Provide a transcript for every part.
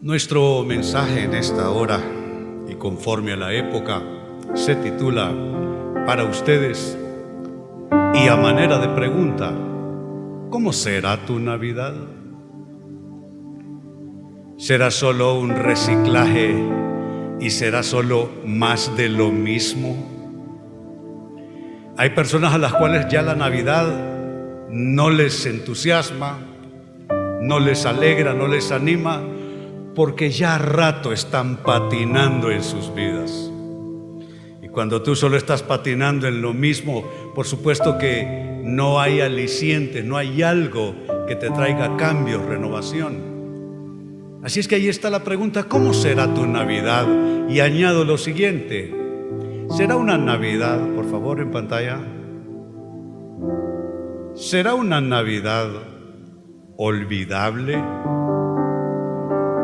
Nuestro mensaje en esta hora y conforme a la época se titula Para ustedes y a manera de pregunta, ¿cómo será tu Navidad? ¿Será solo un reciclaje y será solo más de lo mismo? Hay personas a las cuales ya la Navidad no les entusiasma, no les alegra, no les anima, porque ya rato están patinando en sus vidas. Y cuando tú solo estás patinando en lo mismo, por supuesto que no hay aliciente, no hay algo que te traiga cambios, renovación. Así es que ahí está la pregunta, ¿cómo será tu Navidad? Y añado lo siguiente, ¿será una Navidad, por favor, en pantalla? ¿Será una Navidad olvidable?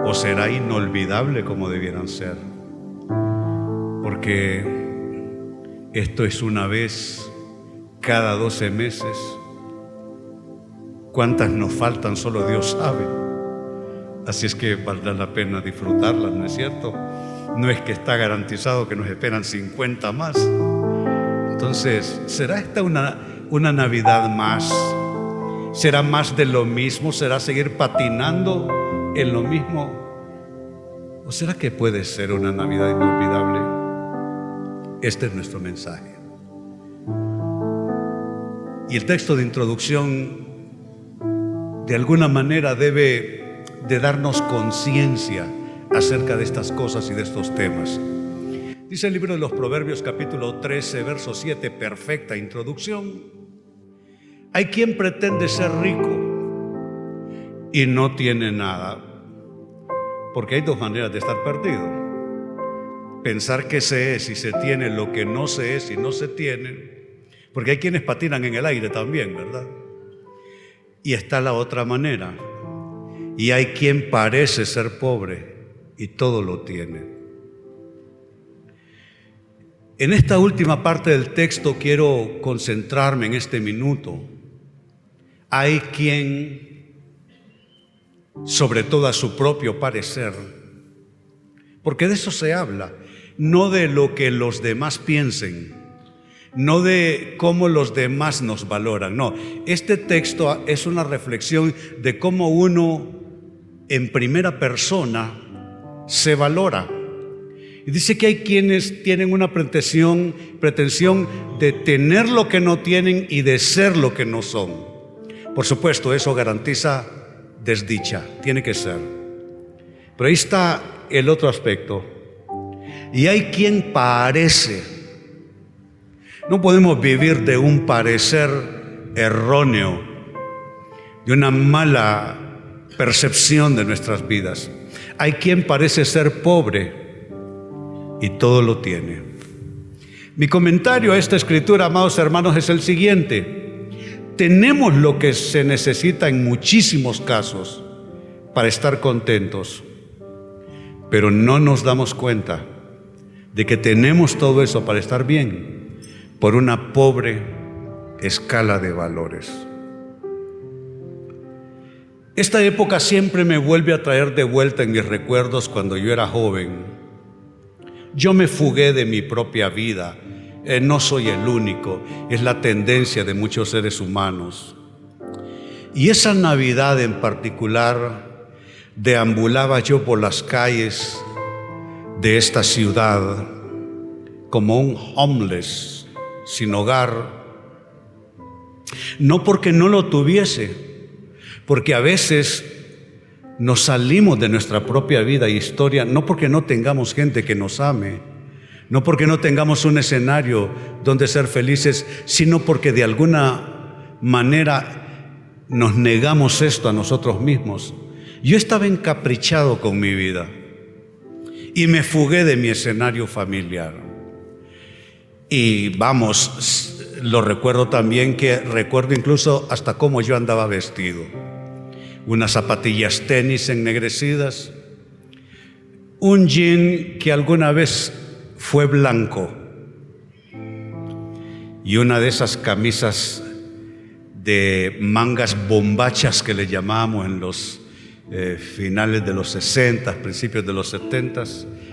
O será inolvidable como debieran ser. Porque esto es una vez cada 12 meses. ¿Cuántas nos faltan? Solo Dios sabe. Así es que valdrá la pena disfrutarlas, ¿no es cierto? No es que está garantizado que nos esperan 50 más. Entonces, ¿será esta una, una Navidad más? ¿Será más de lo mismo? ¿Será seguir patinando en lo mismo? ¿O será que puede ser una Navidad inolvidable? Este es nuestro mensaje. Y el texto de introducción de alguna manera debe de darnos conciencia acerca de estas cosas y de estos temas. Dice el libro de los Proverbios capítulo 13, verso 7, perfecta introducción. Hay quien pretende ser rico y no tiene nada. Porque hay dos maneras de estar perdido. Pensar que se es y se tiene lo que no se es y no se tiene. Porque hay quienes patinan en el aire también, ¿verdad? Y está la otra manera. Y hay quien parece ser pobre y todo lo tiene. En esta última parte del texto quiero concentrarme en este minuto. Hay quien sobre todo a su propio parecer. Porque de eso se habla, no de lo que los demás piensen, no de cómo los demás nos valoran, no. Este texto es una reflexión de cómo uno en primera persona se valora. Y dice que hay quienes tienen una pretensión, pretensión de tener lo que no tienen y de ser lo que no son. Por supuesto, eso garantiza desdicha, tiene que ser. Pero ahí está el otro aspecto. Y hay quien parece. No podemos vivir de un parecer erróneo, de una mala percepción de nuestras vidas. Hay quien parece ser pobre y todo lo tiene. Mi comentario a esta escritura, amados hermanos, es el siguiente. Tenemos lo que se necesita en muchísimos casos para estar contentos, pero no nos damos cuenta de que tenemos todo eso para estar bien por una pobre escala de valores. Esta época siempre me vuelve a traer de vuelta en mis recuerdos cuando yo era joven. Yo me fugué de mi propia vida eh, no soy el único, es la tendencia de muchos seres humanos. Y esa Navidad en particular, deambulaba yo por las calles de esta ciudad como un homeless, sin hogar, no porque no lo tuviese, porque a veces nos salimos de nuestra propia vida y historia, no porque no tengamos gente que nos ame, no porque no tengamos un escenario donde ser felices, sino porque de alguna manera nos negamos esto a nosotros mismos. Yo estaba encaprichado con mi vida y me fugué de mi escenario familiar. Y vamos, lo recuerdo también que recuerdo incluso hasta cómo yo andaba vestido. Unas zapatillas tenis ennegrecidas, un jean que alguna vez fue blanco y una de esas camisas de mangas bombachas que le llamamos en los, eh, finales de los 60, principios de los 70,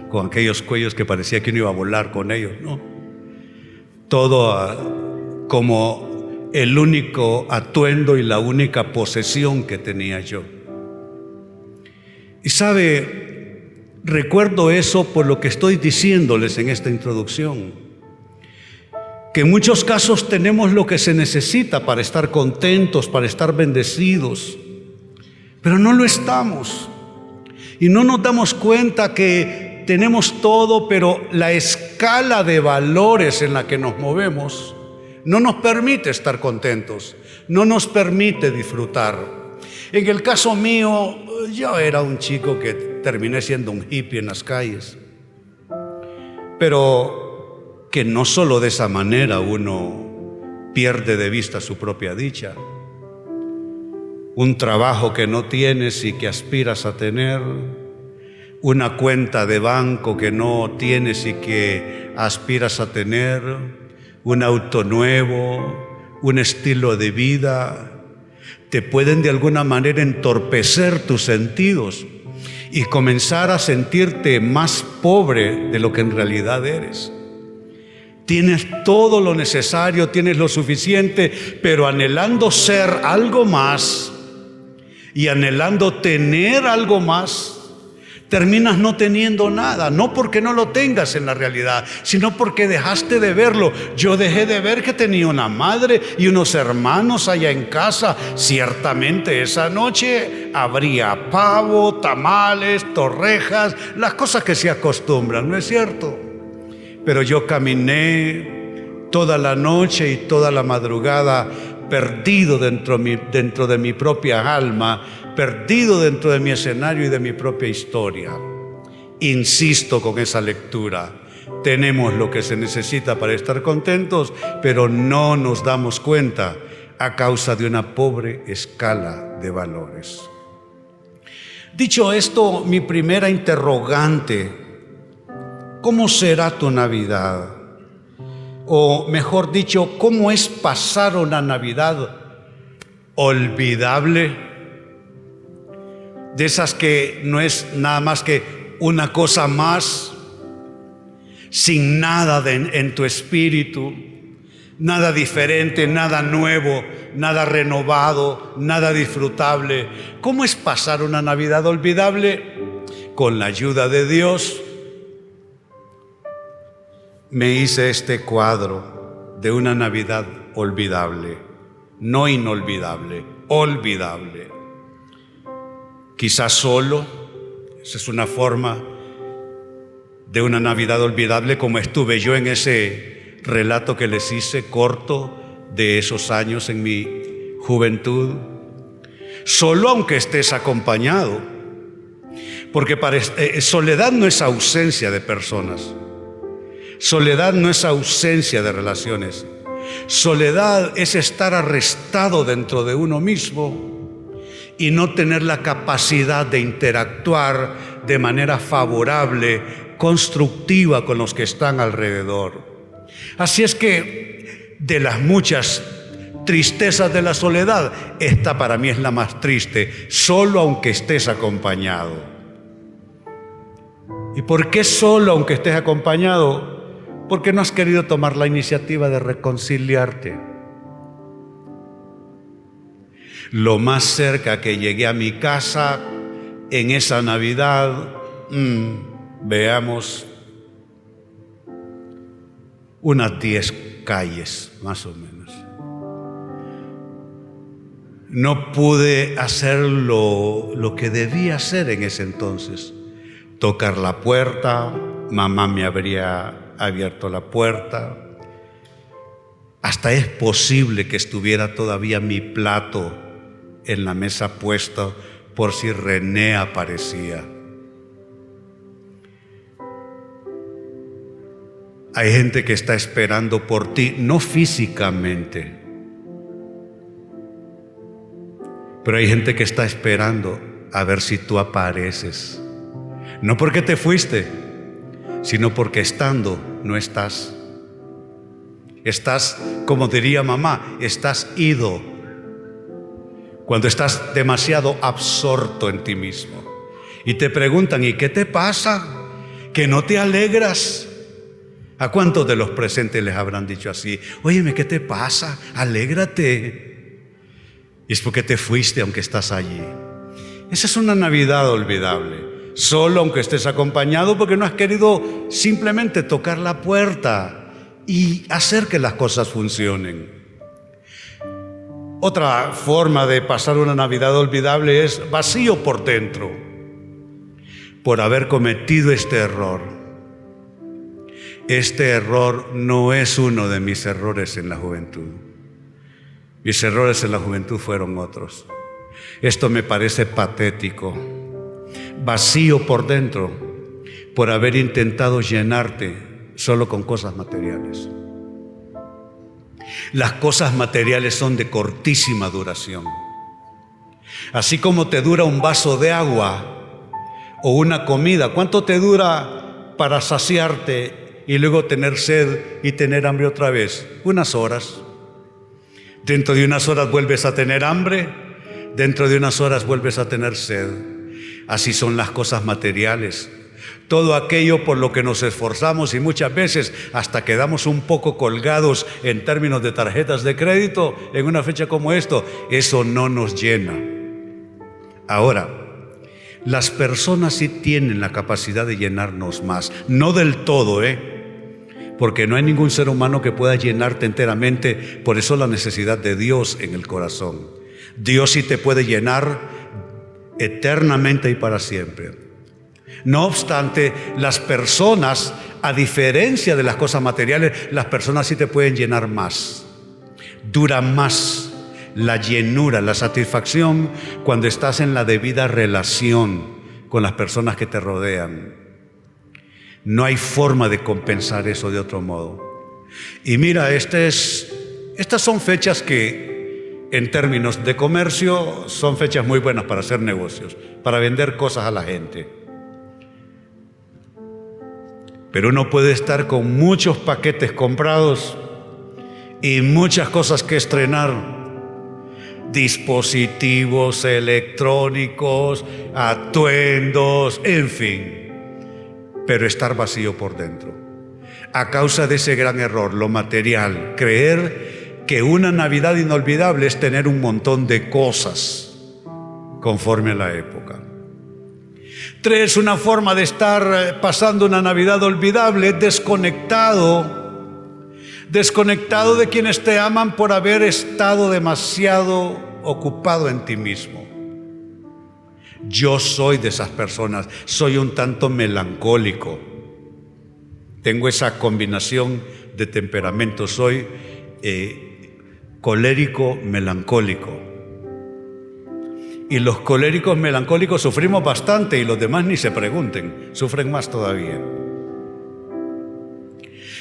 con aquellos cuellos que parecía que uno iba a volar con ellos, ¿no? Todo ah, como el único atuendo y la única posesión que tenía yo. Y sabe, recuerdo eso por lo que estoy diciéndoles en esta introducción, que en muchos casos tenemos lo que se necesita para estar contentos, para estar bendecidos, pero no lo estamos. Y no nos damos cuenta que tenemos todo, pero la escala de valores en la que nos movemos no nos permite estar contentos, no nos permite disfrutar. En el caso mío, yo era un chico que terminé siendo un hippie en las calles, pero que no solo de esa manera uno pierde de vista su propia dicha. Un trabajo que no tienes y que aspiras a tener, una cuenta de banco que no tienes y que aspiras a tener, un auto nuevo, un estilo de vida, te pueden de alguna manera entorpecer tus sentidos y comenzar a sentirte más pobre de lo que en realidad eres. Tienes todo lo necesario, tienes lo suficiente, pero anhelando ser algo más, y anhelando tener algo más, terminas no teniendo nada, no porque no lo tengas en la realidad, sino porque dejaste de verlo. Yo dejé de ver que tenía una madre y unos hermanos allá en casa. Ciertamente esa noche habría pavo, tamales, torrejas, las cosas que se acostumbran, ¿no es cierto? Pero yo caminé toda la noche y toda la madrugada perdido dentro, dentro de mi propia alma, perdido dentro de mi escenario y de mi propia historia. Insisto con esa lectura. Tenemos lo que se necesita para estar contentos, pero no nos damos cuenta a causa de una pobre escala de valores. Dicho esto, mi primera interrogante, ¿cómo será tu Navidad? o mejor dicho, cómo es pasar una Navidad olvidable, de esas que no es nada más que una cosa más, sin nada en tu espíritu, nada diferente, nada nuevo, nada renovado, nada disfrutable. ¿Cómo es pasar una Navidad olvidable? Con la ayuda de Dios me hice este cuadro de una Navidad olvidable, no inolvidable, olvidable. Quizás solo, esa es una forma de una Navidad olvidable como estuve yo en ese relato que les hice corto de esos años en mi juventud. Solo aunque estés acompañado, porque eh, soledad no es ausencia de personas. Soledad no es ausencia de relaciones. Soledad es estar arrestado dentro de uno mismo y no tener la capacidad de interactuar de manera favorable, constructiva con los que están alrededor. Así es que de las muchas tristezas de la soledad, esta para mí es la más triste, solo aunque estés acompañado. ¿Y por qué solo aunque estés acompañado? porque no has querido tomar la iniciativa de reconciliarte. Lo más cerca que llegué a mi casa en esa Navidad, mm, veamos, unas diez calles, más o menos. No pude hacer lo, lo que debía hacer en ese entonces. Tocar la puerta, mamá me habría abierto la puerta. Hasta es posible que estuviera todavía mi plato en la mesa puesto por si René aparecía. Hay gente que está esperando por ti, no físicamente, pero hay gente que está esperando a ver si tú apareces. No porque te fuiste, sino porque estando no estás. Estás, como diría mamá, estás ido. Cuando estás demasiado absorto en ti mismo. Y te preguntan, ¿y qué te pasa? ¿Que no te alegras? ¿A cuántos de los presentes les habrán dicho así? Óyeme, ¿qué te pasa? Alégrate. Y es porque te fuiste aunque estás allí. Esa es una Navidad olvidable. Solo aunque estés acompañado porque no has querido simplemente tocar la puerta y hacer que las cosas funcionen. Otra forma de pasar una Navidad olvidable es vacío por dentro por haber cometido este error este error no es uno de mis errores en la juventud. Mis errores en la juventud fueron otros. Esto me parece patético, vacío por dentro, por haber intentado llenarte solo con cosas materiales. Las cosas materiales son de cortísima duración. Así como te dura un vaso de agua o una comida, ¿cuánto te dura para saciarte y luego tener sed y tener hambre otra vez? Unas horas. Dentro de unas horas vuelves a tener hambre, dentro de unas horas vuelves a tener sed. Así son las cosas materiales. Todo aquello por lo que nos esforzamos y muchas veces hasta quedamos un poco colgados en términos de tarjetas de crédito en una fecha como esto, eso no nos llena. Ahora, las personas sí tienen la capacidad de llenarnos más, no del todo, ¿eh? porque no hay ningún ser humano que pueda llenarte enteramente, por eso la necesidad de Dios en el corazón. Dios sí te puede llenar eternamente y para siempre. No obstante, las personas, a diferencia de las cosas materiales, las personas sí te pueden llenar más. Dura más la llenura, la satisfacción cuando estás en la debida relación con las personas que te rodean. No hay forma de compensar eso de otro modo. Y mira, este estas son fechas que en términos de comercio son fechas muy buenas para hacer negocios, para vender cosas a la gente. Pero uno puede estar con muchos paquetes comprados y muchas cosas que estrenar dispositivos electrónicos, atuendos, en fin pero estar vacío por dentro. A causa de ese gran error, lo material, creer que una Navidad inolvidable es tener un montón de cosas conforme a la época. Tres, una forma de estar eh, pasando una Navidad olvidable, desconectado, desconectado de quienes te aman por haber estado demasiado ocupado en ti mismo. Yo soy de esas personas, soy un tanto melancólico. Tengo esa combinación de temperamento, soy eh, colérico melancólico. Y los coléricos melancólicos sufrimos bastante y los demás ni se pregunten, sufren más todavía.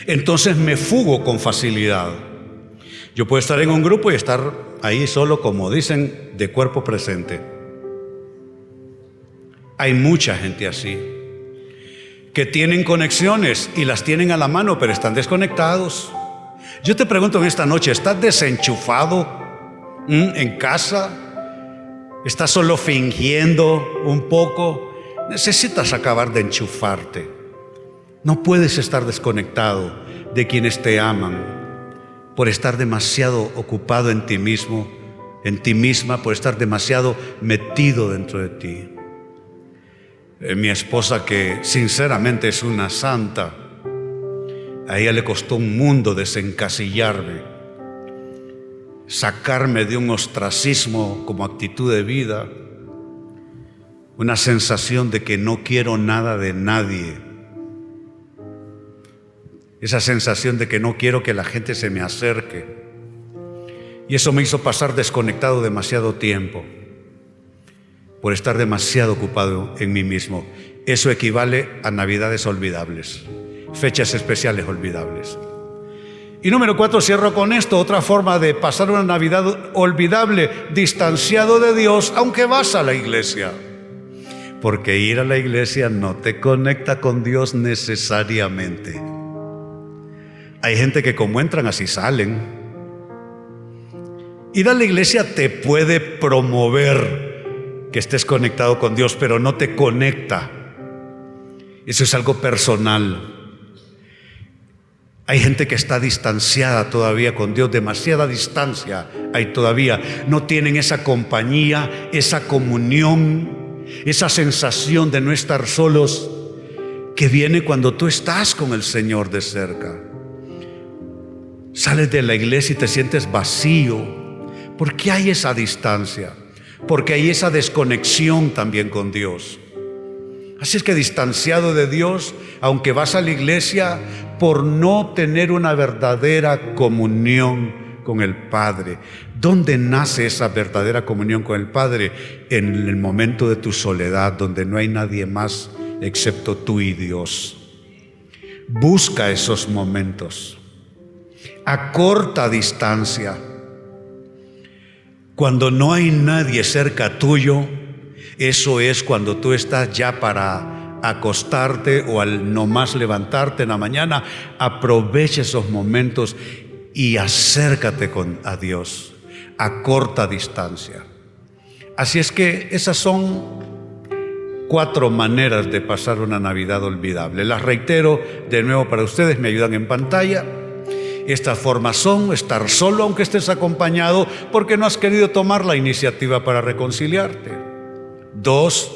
Entonces me fugo con facilidad. Yo puedo estar en un grupo y estar ahí solo, como dicen, de cuerpo presente. Hay mucha gente así, que tienen conexiones y las tienen a la mano, pero están desconectados. Yo te pregunto en esta noche, ¿estás desenchufado en casa? ¿Estás solo fingiendo un poco? Necesitas acabar de enchufarte. No puedes estar desconectado de quienes te aman por estar demasiado ocupado en ti mismo, en ti misma, por estar demasiado metido dentro de ti. Eh, mi esposa, que sinceramente es una santa, a ella le costó un mundo desencasillarme, sacarme de un ostracismo como actitud de vida, una sensación de que no quiero nada de nadie, esa sensación de que no quiero que la gente se me acerque. Y eso me hizo pasar desconectado demasiado tiempo por estar demasiado ocupado en mí mismo. Eso equivale a navidades olvidables, fechas especiales olvidables. Y número cuatro, cierro con esto, otra forma de pasar una Navidad olvidable, distanciado de Dios, aunque vas a la iglesia. Porque ir a la iglesia no te conecta con Dios necesariamente. Hay gente que como entran así salen. Ir a la iglesia te puede promover que estés conectado con Dios, pero no te conecta. Eso es algo personal. Hay gente que está distanciada todavía con Dios, demasiada distancia hay todavía. No tienen esa compañía, esa comunión, esa sensación de no estar solos que viene cuando tú estás con el Señor de cerca. Sales de la iglesia y te sientes vacío. ¿Por qué hay esa distancia? Porque hay esa desconexión también con Dios. Así es que distanciado de Dios, aunque vas a la iglesia, por no tener una verdadera comunión con el Padre. ¿Dónde nace esa verdadera comunión con el Padre? En el momento de tu soledad, donde no hay nadie más excepto tú y Dios. Busca esos momentos. A corta distancia. Cuando no hay nadie cerca tuyo, eso es cuando tú estás ya para acostarte o al no más levantarte en la mañana. Aprovecha esos momentos y acércate con, a Dios a corta distancia. Así es que esas son cuatro maneras de pasar una Navidad olvidable. Las reitero de nuevo para ustedes, me ayudan en pantalla. Estas formas son estar solo aunque estés acompañado porque no has querido tomar la iniciativa para reconciliarte. Dos,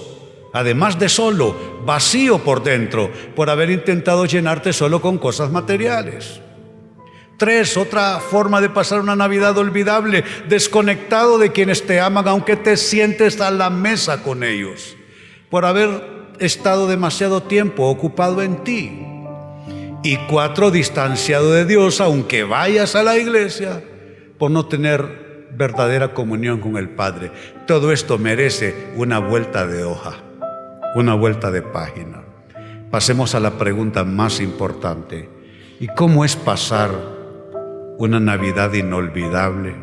además de solo, vacío por dentro, por haber intentado llenarte solo con cosas materiales. Tres, otra forma de pasar una Navidad olvidable, desconectado de quienes te aman, aunque te sientes a la mesa con ellos, por haber estado demasiado tiempo ocupado en ti. Y cuatro, distanciado de Dios, aunque vayas a la iglesia, por no tener verdadera comunión con el Padre. Todo esto merece una vuelta de hoja, una vuelta de página. Pasemos a la pregunta más importante. ¿Y cómo es pasar una Navidad inolvidable?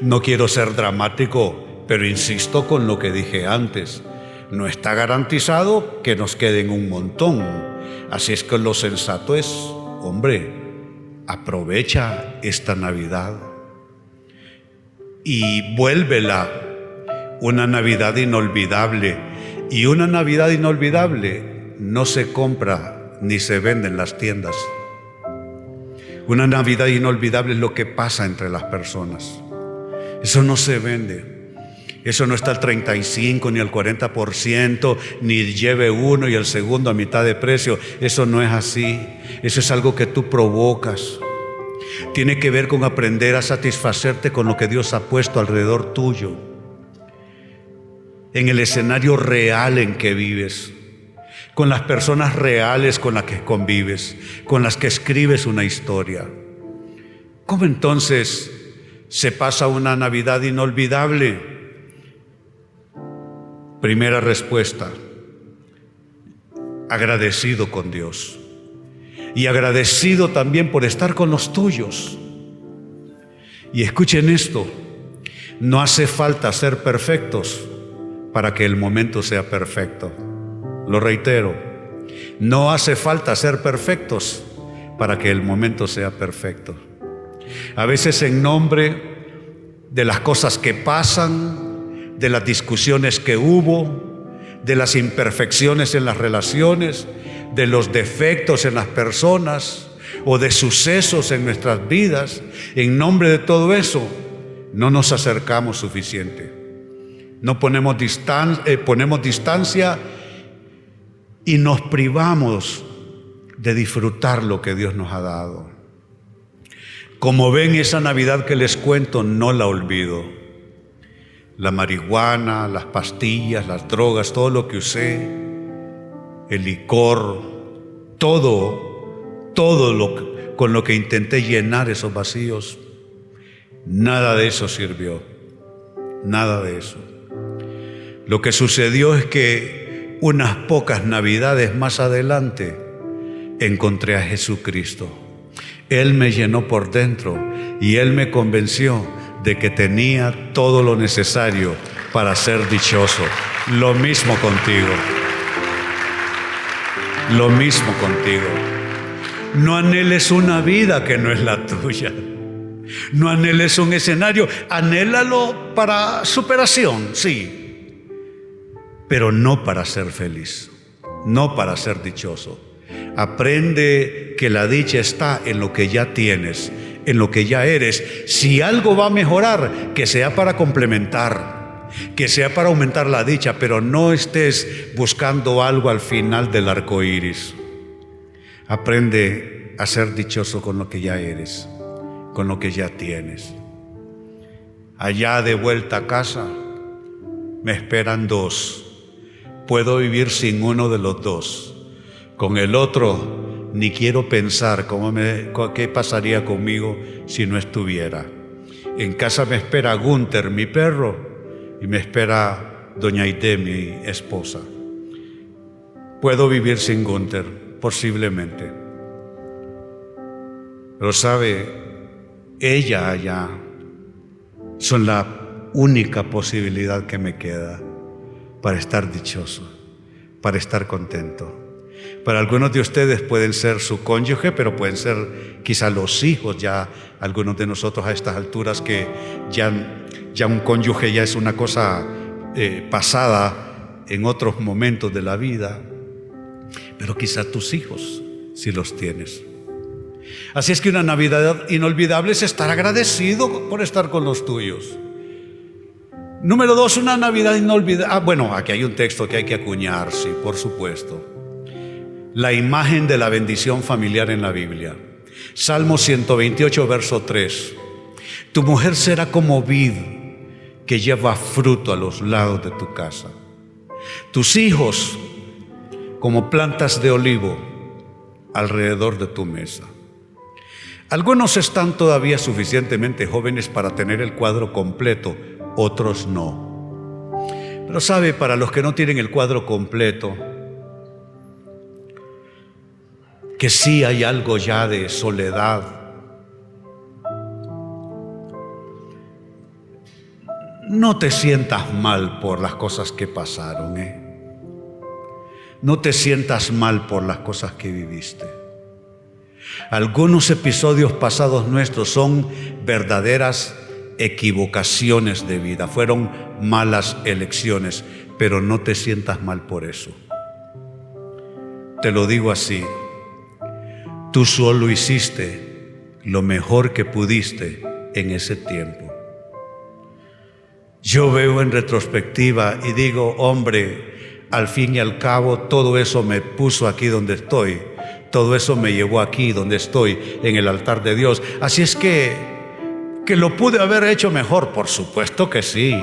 No quiero ser dramático, pero insisto con lo que dije antes. No está garantizado que nos queden un montón. Así es que lo sensato es, hombre, aprovecha esta Navidad y vuélvela una Navidad inolvidable. Y una Navidad inolvidable no se compra ni se vende en las tiendas. Una Navidad inolvidable es lo que pasa entre las personas. Eso no se vende. Eso no está al 35 ni al 40%, ni lleve uno y el segundo a mitad de precio. Eso no es así. Eso es algo que tú provocas. Tiene que ver con aprender a satisfacerte con lo que Dios ha puesto alrededor tuyo. En el escenario real en que vives. Con las personas reales con las que convives. Con las que escribes una historia. ¿Cómo entonces se pasa una Navidad inolvidable? Primera respuesta, agradecido con Dios y agradecido también por estar con los tuyos. Y escuchen esto, no hace falta ser perfectos para que el momento sea perfecto. Lo reitero, no hace falta ser perfectos para que el momento sea perfecto. A veces en nombre de las cosas que pasan, de las discusiones que hubo, de las imperfecciones en las relaciones, de los defectos en las personas o de sucesos en nuestras vidas, en nombre de todo eso, no nos acercamos suficiente. No ponemos, distancia, eh, ponemos distancia y nos privamos de disfrutar lo que Dios nos ha dado. Como ven, esa Navidad que les cuento no la olvido la marihuana, las pastillas, las drogas, todo lo que usé, el licor, todo, todo lo, con lo que intenté llenar esos vacíos, nada de eso sirvió, nada de eso. Lo que sucedió es que unas pocas navidades más adelante encontré a Jesucristo. Él me llenó por dentro y Él me convenció de que tenía todo lo necesario para ser dichoso. Lo mismo contigo. Lo mismo contigo. No anheles una vida que no es la tuya. No anheles un escenario, anhélalo para superación, sí, pero no para ser feliz, no para ser dichoso. Aprende que la dicha está en lo que ya tienes, en lo que ya eres. Si algo va a mejorar, que sea para complementar, que sea para aumentar la dicha, pero no estés buscando algo al final del arco iris. Aprende a ser dichoso con lo que ya eres, con lo que ya tienes. Allá de vuelta a casa me esperan dos. Puedo vivir sin uno de los dos. Con el otro ni quiero pensar cómo qué pasaría conmigo si no estuviera. En casa me espera Gunther, mi perro, y me espera Doña Ite, mi esposa. Puedo vivir sin Gunther, posiblemente. Pero sabe, ella allá son la única posibilidad que me queda para estar dichoso, para estar contento. Para algunos de ustedes pueden ser su cónyuge, pero pueden ser quizá los hijos, ya algunos de nosotros a estas alturas que ya, ya un cónyuge ya es una cosa eh, pasada en otros momentos de la vida, pero quizá tus hijos si los tienes. Así es que una Navidad inolvidable es estar agradecido por estar con los tuyos. Número dos, una Navidad inolvidable. Ah, bueno, aquí hay un texto que hay que acuñar, sí, por supuesto la imagen de la bendición familiar en la Biblia. Salmo 128, verso 3. Tu mujer será como vid que lleva fruto a los lados de tu casa. Tus hijos como plantas de olivo alrededor de tu mesa. Algunos están todavía suficientemente jóvenes para tener el cuadro completo, otros no. Pero sabe, para los que no tienen el cuadro completo, que sí hay algo ya de soledad. No te sientas mal por las cosas que pasaron, ¿eh? No te sientas mal por las cosas que viviste. Algunos episodios pasados nuestros son verdaderas equivocaciones de vida, fueron malas elecciones, pero no te sientas mal por eso. Te lo digo así, Tú solo hiciste lo mejor que pudiste en ese tiempo. Yo veo en retrospectiva y digo, hombre, al fin y al cabo todo eso me puso aquí donde estoy, todo eso me llevó aquí donde estoy, en el altar de Dios. Así es que, que lo pude haber hecho mejor, por supuesto que sí.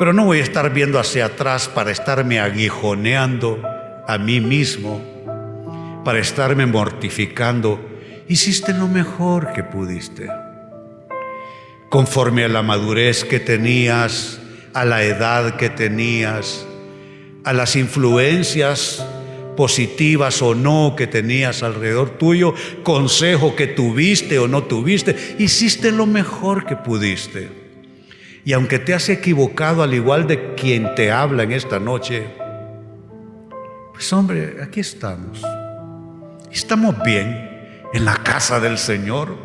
Pero no voy a estar viendo hacia atrás para estarme aguijoneando a mí mismo para estarme mortificando, hiciste lo mejor que pudiste. Conforme a la madurez que tenías, a la edad que tenías, a las influencias positivas o no que tenías alrededor tuyo, consejo que tuviste o no tuviste, hiciste lo mejor que pudiste. Y aunque te has equivocado al igual de quien te habla en esta noche, pues hombre, aquí estamos. Estamos bien en la casa del Señor.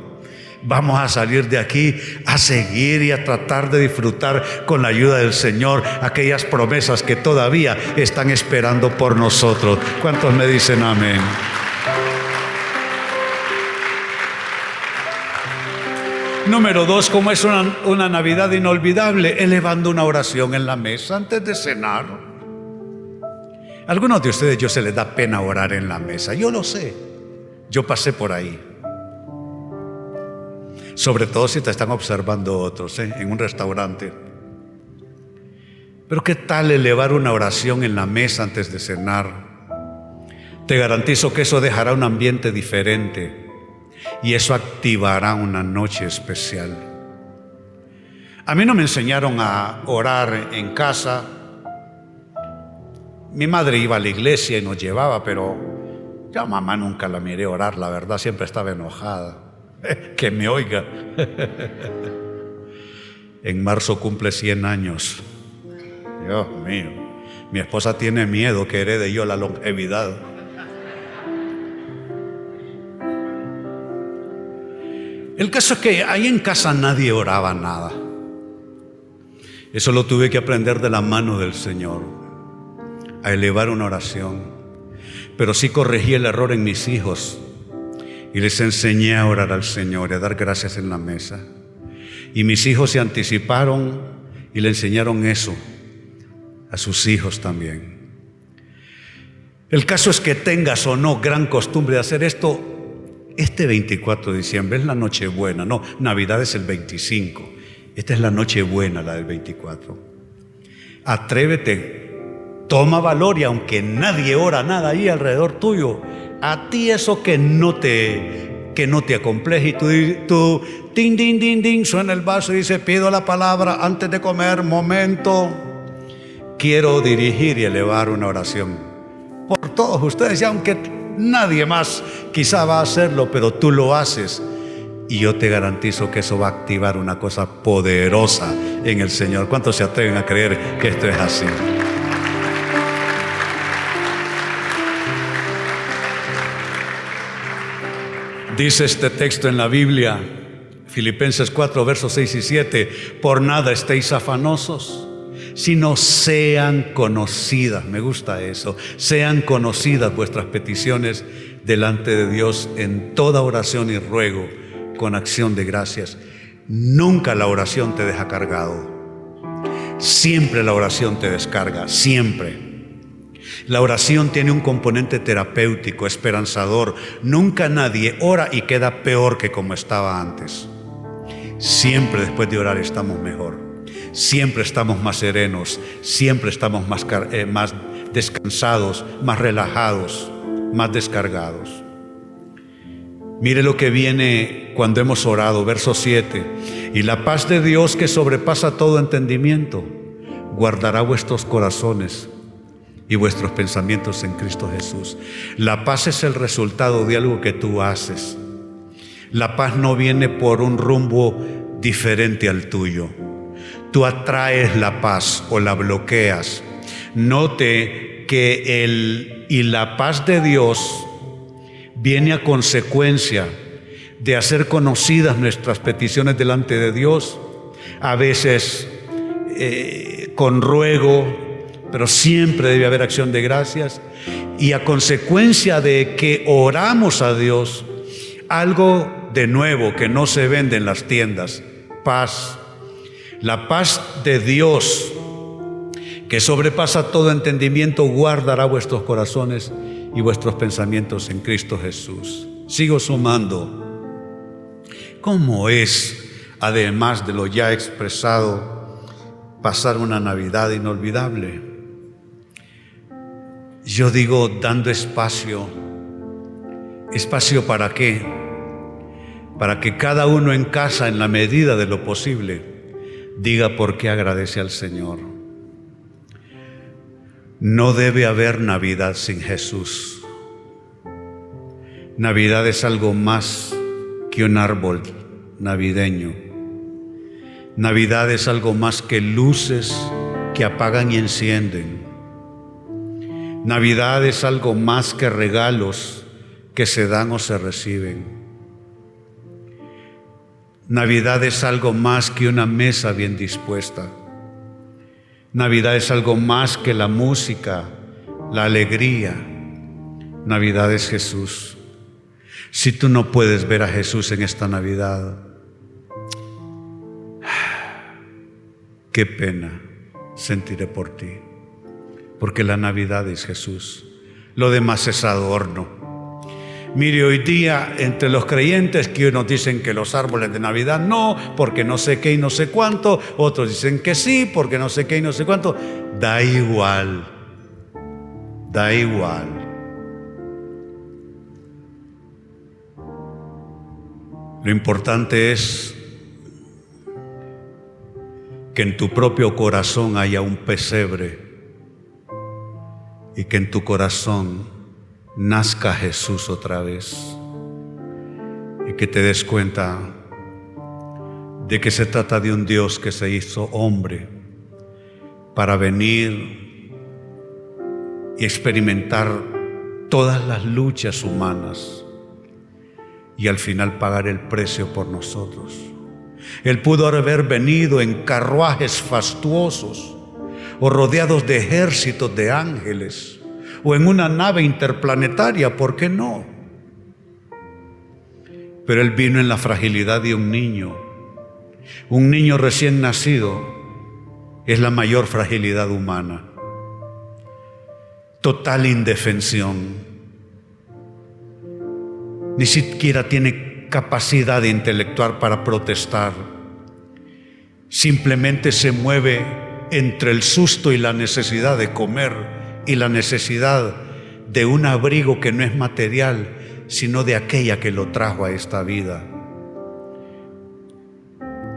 Vamos a salir de aquí a seguir y a tratar de disfrutar con la ayuda del Señor aquellas promesas que todavía están esperando por nosotros. ¿Cuántos me dicen amén? Número dos, como es una, una, Navidad inolvidable, elevando una oración en la mesa antes de cenar algunos de ustedes yo se les da pena orar en la mesa, yo lo sé, yo pasé por ahí. Sobre todo si te están observando otros ¿eh? en un restaurante. Pero ¿qué tal elevar una oración en la mesa antes de cenar? Te garantizo que eso dejará un ambiente diferente y eso activará una noche especial. A mí no me enseñaron a orar en casa mi madre iba a la iglesia y nos llevaba, pero yo a mamá nunca la miré orar, la verdad, siempre estaba enojada. que me oiga. en marzo cumple 100 años. Dios mío, mi esposa tiene miedo que herede yo la longevidad. El caso es que ahí en casa nadie oraba nada. Eso lo tuve que aprender de la mano del Señor, a elevar una oración. Pero sí corregí el error en mis hijos y les enseñé a orar al Señor y a dar gracias en la mesa. Y mis hijos se anticiparon y le enseñaron eso a sus hijos también. El caso es que tengas o no gran costumbre de hacer esto, este 24 de diciembre es la noche buena, no, Navidad es el 25. Esta es la noche buena, la del 24. Atrévete, toma valor y aunque nadie ora nada ahí alrededor tuyo, a ti eso que no te que no te acompleje y tú, tú ding, ding, ding, ding, suena el vaso y dice, pido la palabra antes de comer, momento, quiero dirigir y elevar una oración por todos ustedes, y aunque nadie más quizá va a hacerlo, pero tú lo haces y yo te garantizo que eso va a activar una cosa poderosa en el Señor. ¿Cuántos se atreven a creer que esto es así? Dice este texto en la Biblia, Filipenses 4, versos 6 y 7, por nada estéis afanosos, sino sean conocidas, me gusta eso, sean conocidas vuestras peticiones delante de Dios en toda oración y ruego con acción de gracias. Nunca la oración te deja cargado. Siempre la oración te descarga, siempre. La oración tiene un componente terapéutico, esperanzador. Nunca nadie ora y queda peor que como estaba antes. Siempre después de orar estamos mejor. Siempre estamos más serenos. Siempre estamos más, eh, descansados, más relajados, más descargados. Mire lo que viene cuando hemos orado, verso 7. Y la paz de Dios que sobrepasa todo entendimiento, guardará vuestros corazones y vuestros pensamientos en Cristo Jesús. La paz es el resultado de algo que tú haces. La paz no viene por un rumbo diferente al tuyo. Tú atraes la paz o la bloqueas. Note que el y la paz de Dios viene a consecuencia de hacer conocidas nuestras peticiones delante de Dios, a veces eh, con ruego, pero siempre debe haber acción de gracias, y a consecuencia de que oramos a Dios, algo de nuevo que no se vende en las tiendas, paz. La paz de Dios, que sobrepasa todo entendimiento, guardará vuestros corazones y vuestros pensamientos en Cristo Jesús. Sigo sumando. ¿Cómo es, además de lo ya expresado, pasar una Navidad inolvidable? Yo digo dando espacio. ¿Espacio para qué? Para que cada uno en casa, en la medida de lo posible, diga por qué agradece al Señor. No debe haber Navidad sin Jesús. Navidad es algo más que un árbol navideño. Navidad es algo más que luces que apagan y encienden. Navidad es algo más que regalos que se dan o se reciben. Navidad es algo más que una mesa bien dispuesta. Navidad es algo más que la música, la alegría. Navidad es Jesús. Si tú no puedes ver a Jesús en esta Navidad, qué pena sentiré por ti, porque la Navidad es Jesús. Lo demás es adorno. Mire, hoy día entre los creyentes que unos dicen que los árboles de Navidad no, porque no sé qué y no sé cuánto, otros dicen que sí, porque no sé qué y no sé cuánto, da igual, da igual. Lo importante es que en tu propio corazón haya un pesebre y que en tu corazón nazca Jesús otra vez y que te des cuenta de que se trata de un Dios que se hizo hombre para venir y experimentar todas las luchas humanas y al final pagar el precio por nosotros. Él pudo haber venido en carruajes fastuosos o rodeados de ejércitos de ángeles o en una nave interplanetaria, ¿por qué no? Pero Él vino en la fragilidad de un niño. Un niño recién nacido es la mayor fragilidad humana. Total indefensión. Ni siquiera tiene capacidad intelectual para protestar. Simplemente se mueve entre el susto y la necesidad de comer y la necesidad de un abrigo que no es material, sino de aquella que lo trajo a esta vida.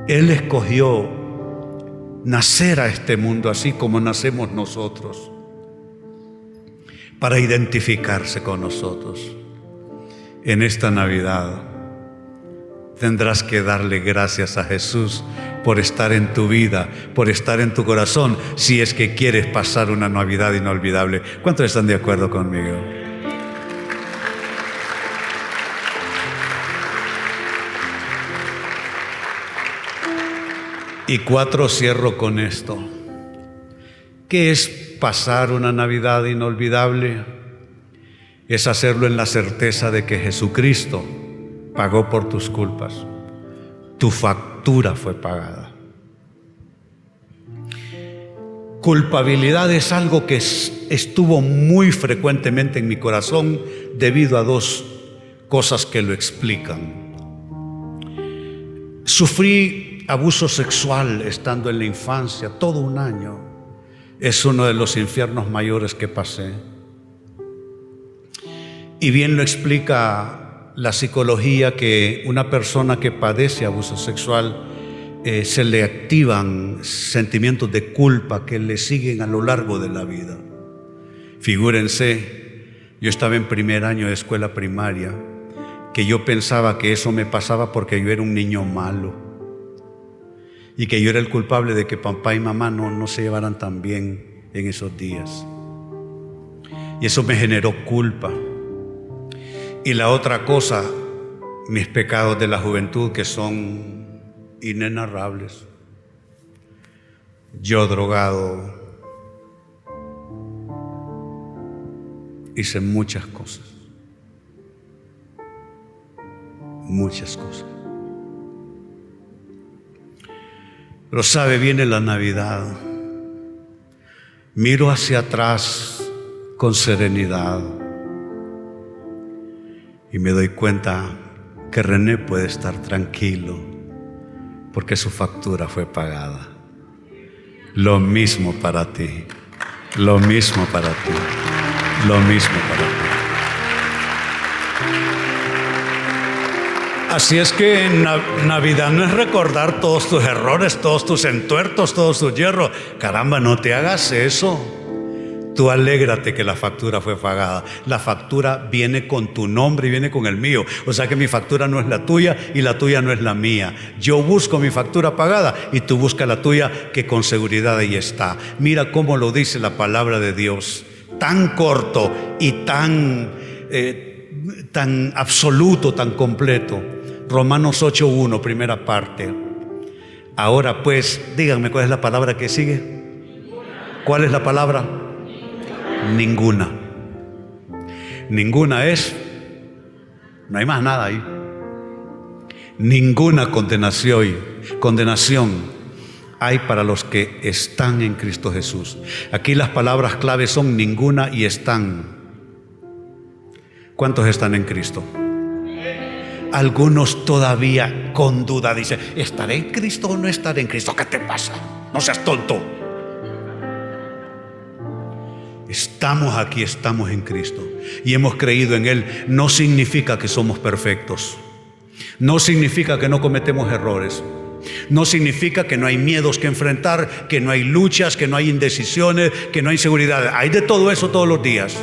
Él escogió nacer a este mundo así como nacemos nosotros, para identificarse con nosotros. En esta Navidad tendrás que darle gracias a Jesús por estar en tu vida, por estar en tu corazón, si es que quieres pasar una Navidad inolvidable. ¿Cuántos están de acuerdo conmigo? Y cuatro, cierro con esto. ¿Qué es pasar una Navidad inolvidable? Es hacerlo en la certeza de que Jesucristo pagó por tus culpas. Tu factura fue pagada. Culpabilidad es algo que estuvo muy frecuentemente en mi corazón debido a dos cosas que lo explican. Sufrí abuso sexual estando en la infancia, todo un año, es uno de los infiernos mayores que pasé. Y bien lo explica la psicología que una persona que padece abuso sexual eh, se le activan sentimientos de culpa que le siguen a lo largo de la vida. Figúrense, yo estaba en primer año de escuela primaria, que yo pensaba que eso me pasaba porque yo era un niño malo y que yo era el culpable de que papá y mamá no, no se llevaran tan bien en esos días. Y eso me generó culpa. Y la otra cosa, mis pecados de la juventud que son inenarrables. Yo drogado, hice muchas cosas, muchas cosas. Pero sabe, viene la Navidad. Miro hacia atrás con serenidad y me doy cuenta que René puede estar tranquilo porque su factura fue pagada. Lo mismo para ti, lo mismo para ti, lo mismo para ti. Así es que Navidad no es recordar todos tus errores, todos tus entuertos, todos tus hierros. Caramba, no te hagas eso. Tú alégrate que la factura fue pagada. La factura viene con tu nombre y viene con el mío. O sea que mi factura no es la tuya y la tuya no es la mía. Yo busco mi factura pagada y tú buscas la tuya que con seguridad ahí está. Mira cómo lo dice la palabra de Dios. Tan corto y tan, eh, tan absoluto, tan completo. Romanos 8.1, primera parte. Ahora pues, díganme cuál es la palabra que sigue. ¿Cuál es la palabra? Ninguna. Ninguna es, no hay más nada ahí. Ninguna condenación, condenación hay para los que están en Cristo Jesús. Aquí las palabras claves son ninguna y están. ¿Cuántos están en Cristo? Algunos todavía con duda dicen, ¿estaré en Cristo o no estaré en Cristo? ¿Qué te pasa? No seas tonto. Estamos aquí, estamos en Cristo y hemos creído en Él. No significa que somos perfectos. No significa que no cometemos errores. No significa que no hay miedos que enfrentar, que no hay luchas, que no hay indecisiones, que no hay inseguridad. Hay de todo eso todos los días.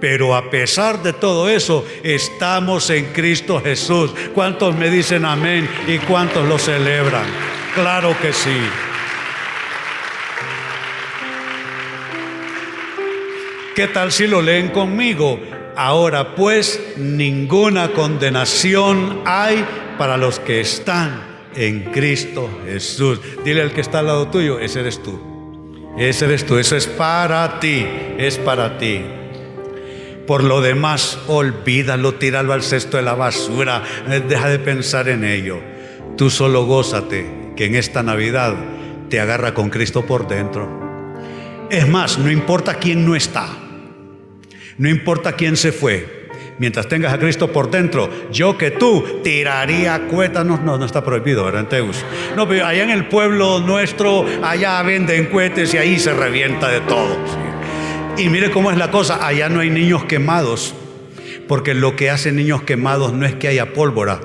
Pero a pesar de todo eso, estamos en Cristo Jesús. ¿Cuántos me dicen amén y cuántos lo celebran? Claro que sí. ¿Qué tal si lo leen conmigo? Ahora pues ninguna condenación hay para los que están en Cristo Jesús. Dile al que está al lado tuyo, ese eres tú. Ese eres tú, eso es para ti, es para ti. Por lo demás, olvídalo, tíralo al cesto de la basura, eh, deja de pensar en ello. Tú solo gózate que en esta Navidad te agarra con Cristo por dentro. Es más, no importa quién no está, no importa quién se fue, mientras tengas a Cristo por dentro, yo que tú tiraría cuetas, no, no, está prohibido, ¿verdad? No, pero allá en el pueblo nuestro, allá venden cohetes y ahí se revienta de todo. Y mire cómo es la cosa, allá no hay niños quemados, porque lo que hacen niños quemados no es que haya pólvora,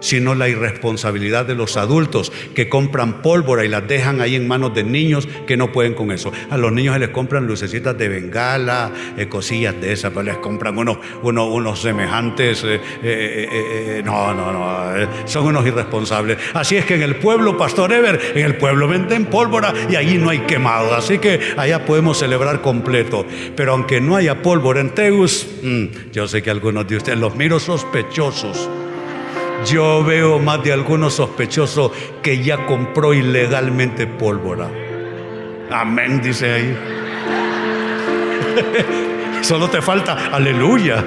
sino la irresponsabilidad de los adultos que compran pólvora y las dejan ahí en manos de niños que no pueden con eso. A los niños se les compran lucecitas de bengala, eh, cosillas de esas, pero les compran unos, unos, semejantes. Eh, eh, no, no, no, son unos irresponsables. Así es que en el pueblo, Pastor Ever, en el pueblo venden pólvora y allí no hay quemado. Así que allá podemos celebrar completo. Pero aunque no haya pólvora en Teus, mm, yo sé que algunos de ustedes los miro sospechosos yo veo más de algunos sospechosos que ya compró ilegalmente pólvora. Amén, dice ahí. Solo te falta, aleluya.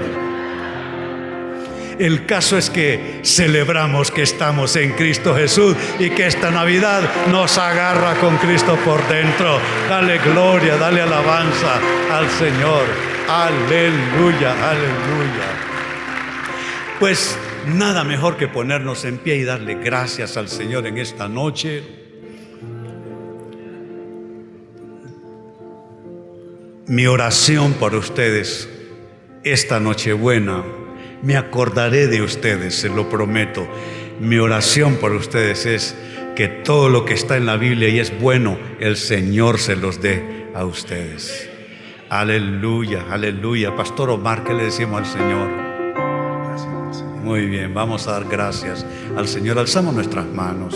El caso es que celebramos que estamos en Cristo Jesús y que esta Navidad nos agarra con Cristo por dentro. Dale gloria, dale alabanza al Señor. Aleluya, aleluya. Pues nada mejor que ponernos en pie y darle gracias al Señor en esta noche. Mi oración por ustedes esta noche buena, me acordaré de ustedes, se lo prometo. Mi oración por ustedes es que todo lo que está en la Biblia y es bueno, el Señor se los dé a ustedes. Aleluya, aleluya. Pastor Omar, ¿qué le decimos al Señor? Muy bien, vamos a dar gracias al Señor. Alzamos nuestras manos.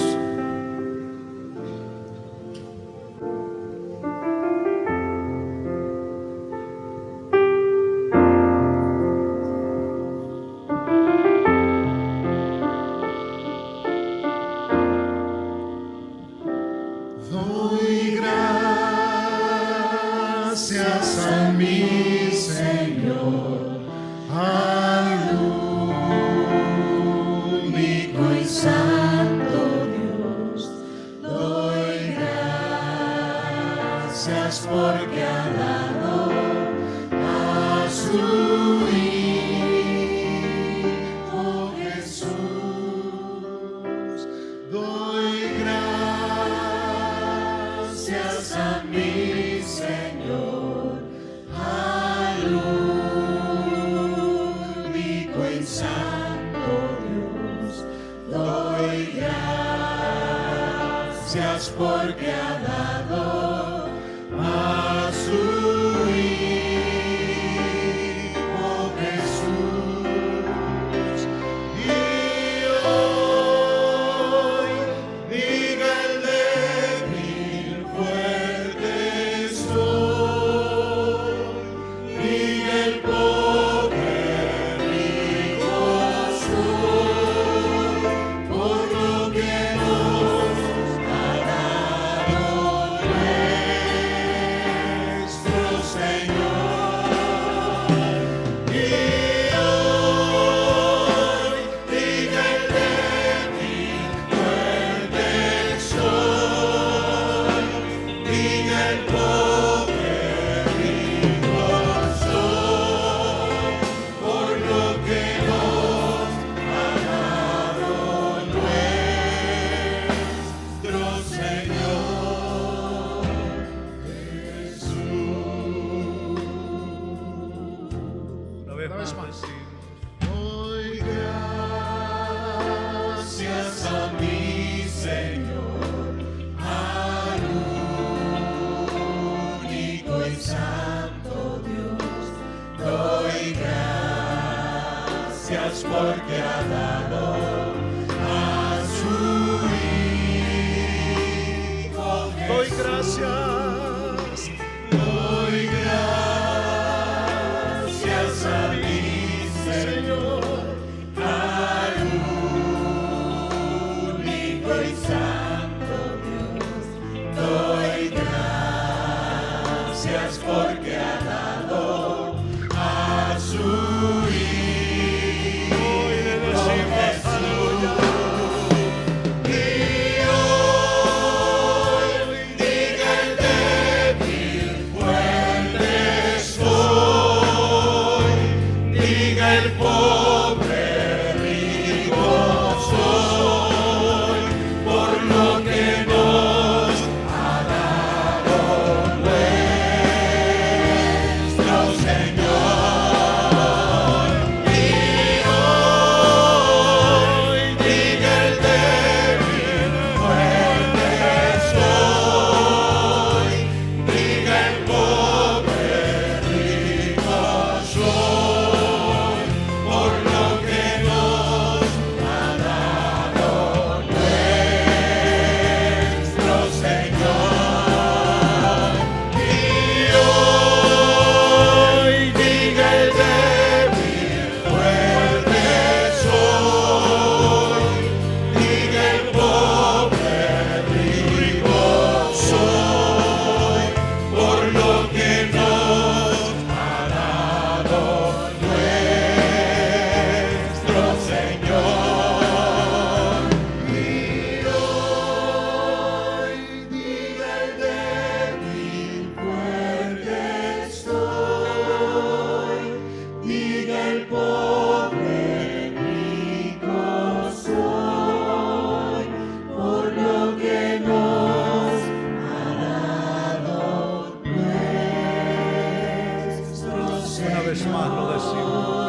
el poder. eres malo.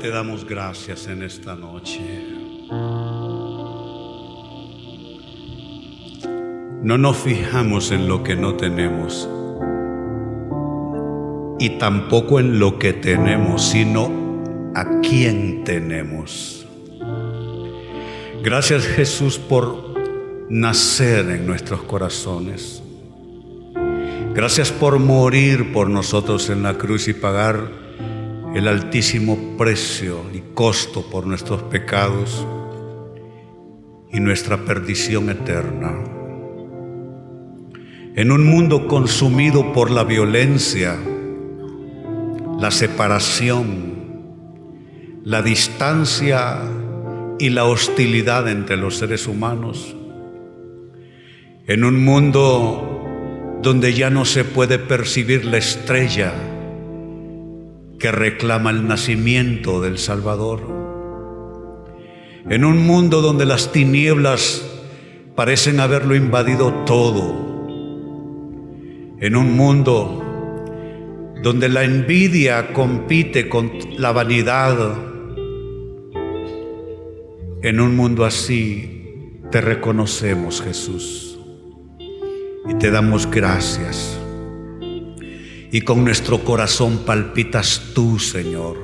Te damos gracias en esta noche. No nos fijamos en lo que no tenemos y tampoco en lo que tenemos, sino a quién tenemos. Gracias Jesús por nacer en nuestros corazones. Gracias por morir por nosotros en la cruz y pagar el altísimo precio y costo por nuestros pecados y nuestra perdición eterna. En un mundo consumido por la violencia, la separación, la distancia y la hostilidad entre los seres humanos, en un mundo donde ya no se puede percibir la estrella que reclama el nacimiento del Salvador. En un mundo donde las tinieblas parecen haberlo invadido todo. En un mundo donde la envidia compite con la vanidad. En un mundo así te reconocemos, Jesús, y te damos gracias y con nuestro corazón palpitas tú, Señor.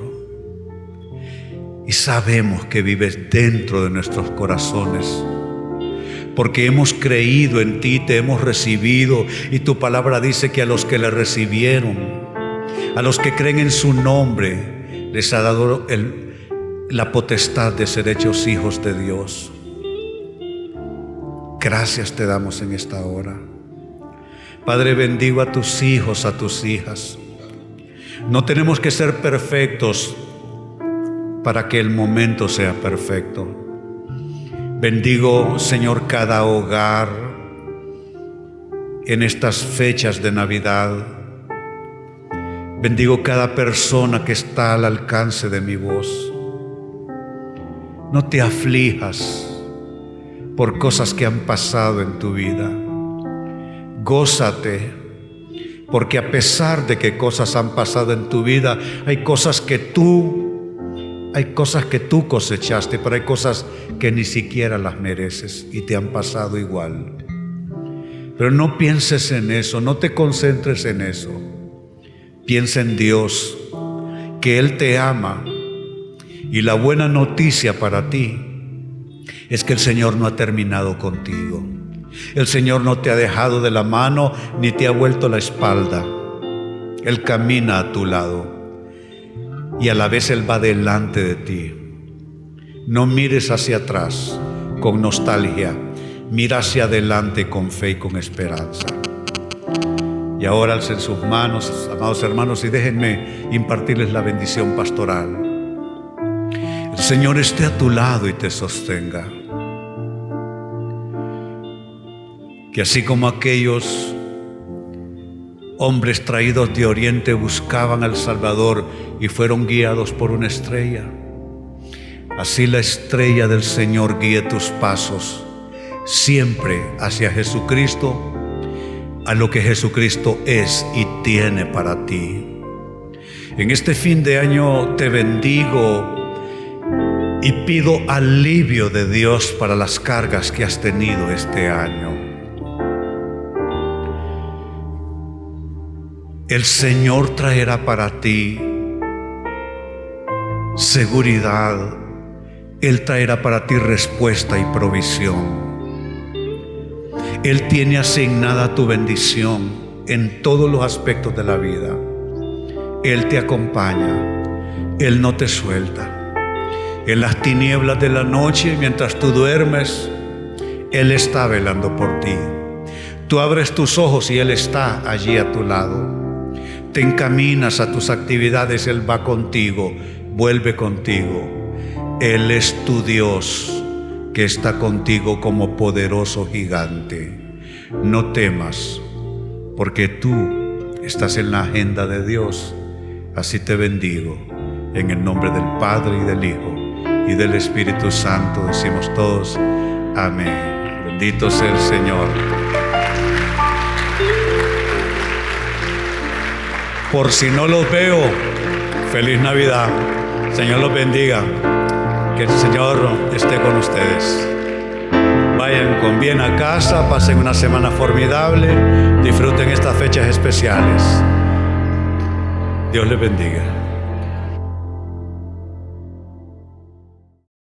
Y sabemos que vives dentro de nuestros corazones. Porque hemos creído en ti, te hemos recibido. Y tu palabra dice que a los que le recibieron, a los que creen en su nombre, les ha dado la potestad de ser hechos hijos de Dios. Gracias te damos en esta hora. Padre, bendigo a tus hijos, a tus hijas. No tenemos que ser perfectos para que el momento sea perfecto. Bendigo, Señor, cada hogar en estas fechas de Navidad. Bendigo cada persona que está al alcance de mi voz. No te aflijas por cosas que han pasado en tu vida gózate, porque a pesar de que cosas han pasado en tu vida, hay cosas que tú Hay cosas que tú cosechaste, pero hay cosas que ni siquiera las mereces y te han pasado igual. Pero no pienses en eso, no te concentres en eso. Piensa en Dios, que Él te ama. Y la buena noticia para ti es que el Señor no ha terminado contigo. El Señor no te ha dejado de la mano ni te ha vuelto la espalda. Él camina a tu lado y a la vez Él va delante de ti. No mires hacia atrás con nostalgia, mira hacia adelante con fe y con esperanza. Y ahora alcen sus manos, amados hermanos, y déjenme impartirles la bendición pastoral. El Señor esté a tu lado y te sostenga. Que así como aquellos hombres traídos de Oriente buscaban al Salvador y fueron guiados por una estrella. Así la estrella del Señor guíe tus pasos siempre hacia Jesucristo, a lo que Jesucristo es y tiene para ti. En este fin de año te bendigo y pido alivio de Dios para las cargas que has tenido este año. El Señor traerá para ti seguridad. Él traerá para ti respuesta y provisión. Él tiene asignada tu bendición en todos los aspectos de la vida. Él te acompaña. Él no te suelta. En las tinieblas de la noche, mientras tú duermes, Él está velando por ti. Tú abres tus ojos y Él está allí a tu lado te encaminas a tus actividades, Él va contigo, vuelve contigo. Él es tu Dios que está contigo como poderoso gigante. No temas, porque tú estás en la agenda de Dios. Así te bendigo. En el nombre del Padre y del Hijo y del Espíritu Santo decimos todos, amén. Bendito sea el Señor. Por si no los veo, feliz Navidad. Señor los bendiga. Que el Señor esté con ustedes. Vayan con bien a casa, pasen una semana formidable, disfruten estas fechas especiales. Dios les bendiga.